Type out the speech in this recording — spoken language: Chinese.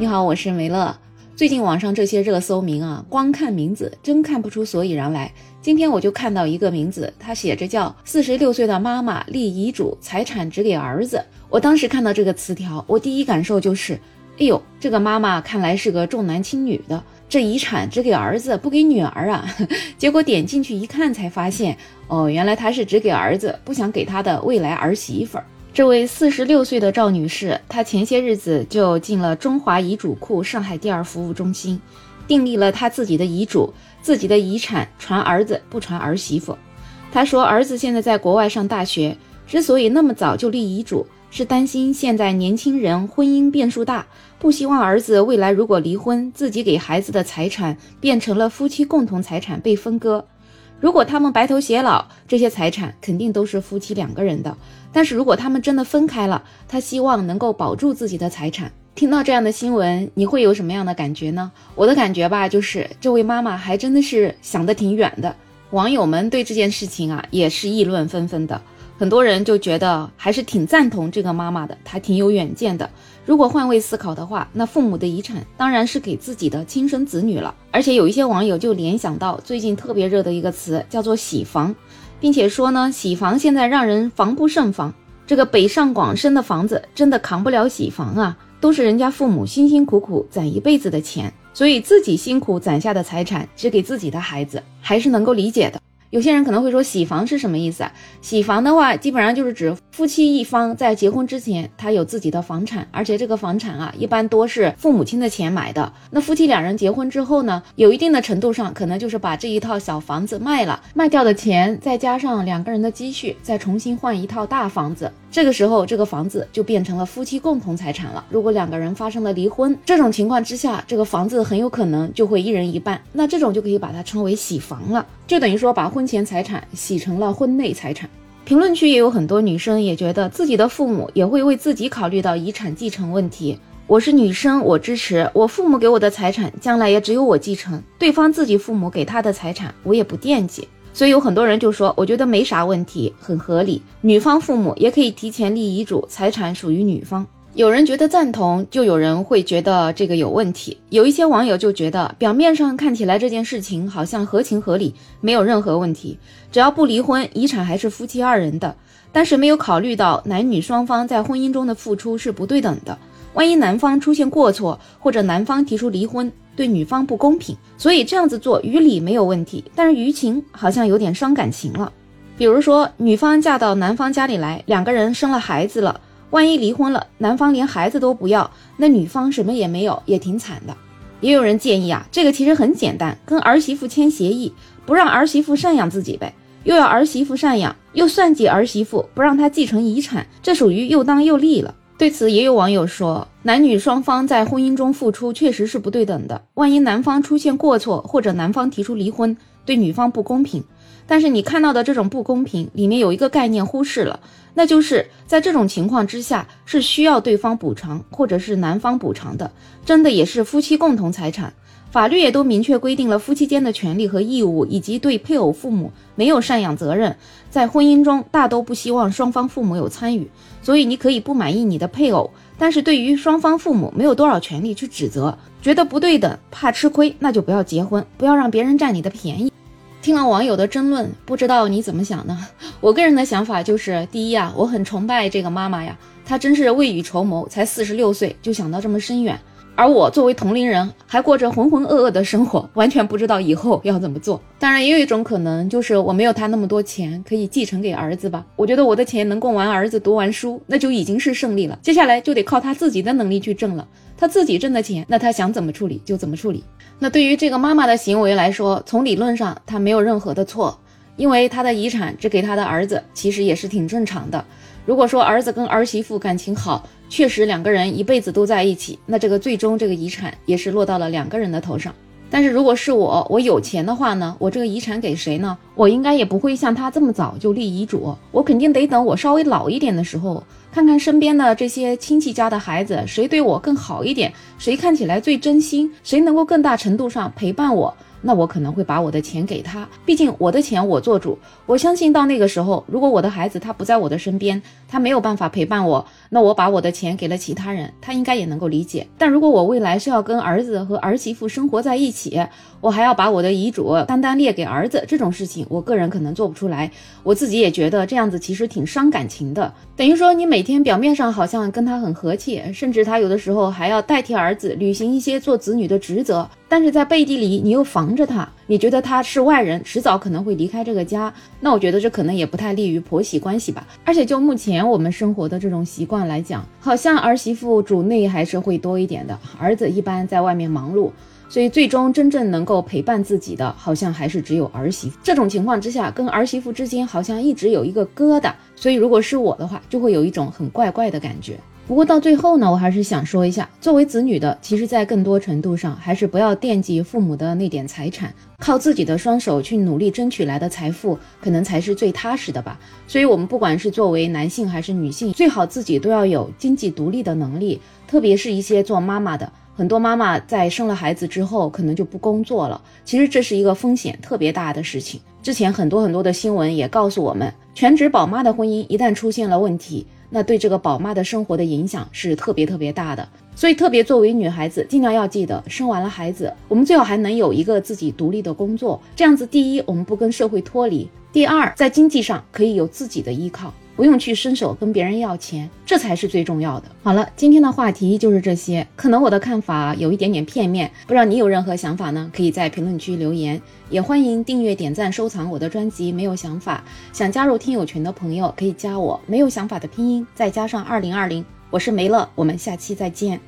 你好，我是梅乐。最近网上这些热搜名啊，光看名字真看不出所以然来。今天我就看到一个名字，他写着叫“四十六岁的妈妈立遗嘱，财产只给儿子”。我当时看到这个词条，我第一感受就是，哎呦，这个妈妈看来是个重男轻女的，这遗产只给儿子不给女儿啊。结果点进去一看，才发现，哦，原来他是只给儿子，不想给他的未来儿媳妇儿。这位四十六岁的赵女士，她前些日子就进了中华遗嘱库上海第二服务中心，订立了她自己的遗嘱，自己的遗产传儿子不传儿媳妇。她说，儿子现在在国外上大学，之所以那么早就立遗嘱，是担心现在年轻人婚姻变数大，不希望儿子未来如果离婚，自己给孩子的财产变成了夫妻共同财产被分割。如果他们白头偕老，这些财产肯定都是夫妻两个人的。但是如果他们真的分开了，他希望能够保住自己的财产。听到这样的新闻，你会有什么样的感觉呢？我的感觉吧，就是这位妈妈还真的是想得挺远的。网友们对这件事情啊，也是议论纷纷的。很多人就觉得还是挺赞同这个妈妈的，她挺有远见的。如果换位思考的话，那父母的遗产当然是给自己的亲生子女了。而且有一些网友就联想到最近特别热的一个词，叫做洗房，并且说呢，洗房现在让人防不胜防。这个北上广深的房子真的扛不了洗房啊，都是人家父母辛辛苦苦攒一辈子的钱，所以自己辛苦攒下的财产只给自己的孩子，还是能够理解的。有些人可能会说，洗房是什么意思啊？洗房的话，基本上就是指夫妻一方在结婚之前，他有自己的房产，而且这个房产啊，一般多是父母亲的钱买的。那夫妻两人结婚之后呢，有一定的程度上，可能就是把这一套小房子卖了，卖掉的钱再加上两个人的积蓄，再重新换一套大房子。这个时候，这个房子就变成了夫妻共同财产了。如果两个人发生了离婚，这种情况之下，这个房子很有可能就会一人一半。那这种就可以把它称为洗房了，就等于说把婚前财产洗成了婚内财产。评论区也有很多女生也觉得自己的父母也会为自己考虑到遗产继承问题。我是女生，我支持我父母给我的财产，将来也只有我继承。对方自己父母给他的财产，我也不惦记。所以有很多人就说，我觉得没啥问题，很合理。女方父母也可以提前立遗嘱，财产属于女方。有人觉得赞同，就有人会觉得这个有问题。有一些网友就觉得，表面上看起来这件事情好像合情合理，没有任何问题，只要不离婚，遗产还是夫妻二人的。但是没有考虑到男女双方在婚姻中的付出是不对等的。万一男方出现过错，或者男方提出离婚，对女方不公平，所以这样子做于理没有问题，但是于情好像有点伤感情了。比如说，女方嫁到男方家里来，两个人生了孩子了，万一离婚了，男方连孩子都不要，那女方什么也没有，也挺惨的。也有人建议啊，这个其实很简单，跟儿媳妇签协议，不让儿媳妇赡养自己呗，又要儿媳妇赡养，又算计儿媳妇，不让她继承遗产，这属于又当又立了。对此，也有网友说，男女双方在婚姻中付出确实是不对等的。万一男方出现过错，或者男方提出离婚，对女方不公平。但是你看到的这种不公平，里面有一个概念忽视了，那就是在这种情况之下，是需要对方补偿，或者是男方补偿的，真的也是夫妻共同财产。法律也都明确规定了夫妻间的权利和义务，以及对配偶父母没有赡养责任。在婚姻中，大都不希望双方父母有参与，所以你可以不满意你的配偶，但是对于双方父母没有多少权利去指责，觉得不对等，怕吃亏，那就不要结婚，不要让别人占你的便宜。听了网友的争论，不知道你怎么想呢？我个人的想法就是，第一啊，我很崇拜这个妈妈呀，她真是未雨绸缪，才四十六岁就想到这么深远。而我作为同龄人，还过着浑浑噩噩的生活，完全不知道以后要怎么做。当然，也有一种可能，就是我没有他那么多钱可以继承给儿子吧。我觉得我的钱能供完儿子读完书，那就已经是胜利了。接下来就得靠他自己的能力去挣了。他自己挣的钱，那他想怎么处理就怎么处理。那对于这个妈妈的行为来说，从理论上她没有任何的错，因为她的遗产只给她的儿子，其实也是挺正常的。如果说儿子跟儿媳妇感情好，确实两个人一辈子都在一起，那这个最终这个遗产也是落到了两个人的头上。但是如果是我，我有钱的话呢，我这个遗产给谁呢？我应该也不会像他这么早就立遗嘱，我肯定得等我稍微老一点的时候，看看身边的这些亲戚家的孩子，谁对我更好一点，谁看起来最真心，谁能够更大程度上陪伴我。那我可能会把我的钱给他，毕竟我的钱我做主。我相信到那个时候，如果我的孩子他不在我的身边，他没有办法陪伴我，那我把我的钱给了其他人，他应该也能够理解。但如果我未来是要跟儿子和儿媳妇生活在一起，我还要把我的遗嘱单单列给儿子，这种事情我个人可能做不出来。我自己也觉得这样子其实挺伤感情的，等于说你每天表面上好像跟他很和气，甚至他有的时候还要代替儿子履行一些做子女的职责，但是在背地里你又防着他，你觉得他是外人，迟早可能会离开这个家。那我觉得这可能也不太利于婆媳关系吧。而且就目前我们生活的这种习惯来讲，好像儿媳妇主内还是会多一点的，儿子一般在外面忙碌。所以最终真正能够陪伴自己的，好像还是只有儿媳妇。这种情况之下，跟儿媳妇之间好像一直有一个疙瘩。所以如果是我的话，就会有一种很怪怪的感觉。不过到最后呢，我还是想说一下，作为子女的，其实在更多程度上，还是不要惦记父母的那点财产，靠自己的双手去努力争取来的财富，可能才是最踏实的吧。所以，我们不管是作为男性还是女性，最好自己都要有经济独立的能力，特别是一些做妈妈的。很多妈妈在生了孩子之后，可能就不工作了。其实这是一个风险特别大的事情。之前很多很多的新闻也告诉我们，全职宝妈的婚姻一旦出现了问题，那对这个宝妈的生活的影响是特别特别大的。所以，特别作为女孩子，尽量要记得，生完了孩子，我们最好还能有一个自己独立的工作。这样子，第一，我们不跟社会脱离；第二，在经济上可以有自己的依靠。不用去伸手跟别人要钱，这才是最重要的。好了，今天的话题就是这些。可能我的看法有一点点片面，不知道你有任何想法呢？可以在评论区留言，也欢迎订阅、点赞、收藏我的专辑。没有想法，想加入听友群的朋友可以加我，没有想法的拼音再加上二零二零，我是梅乐，我们下期再见。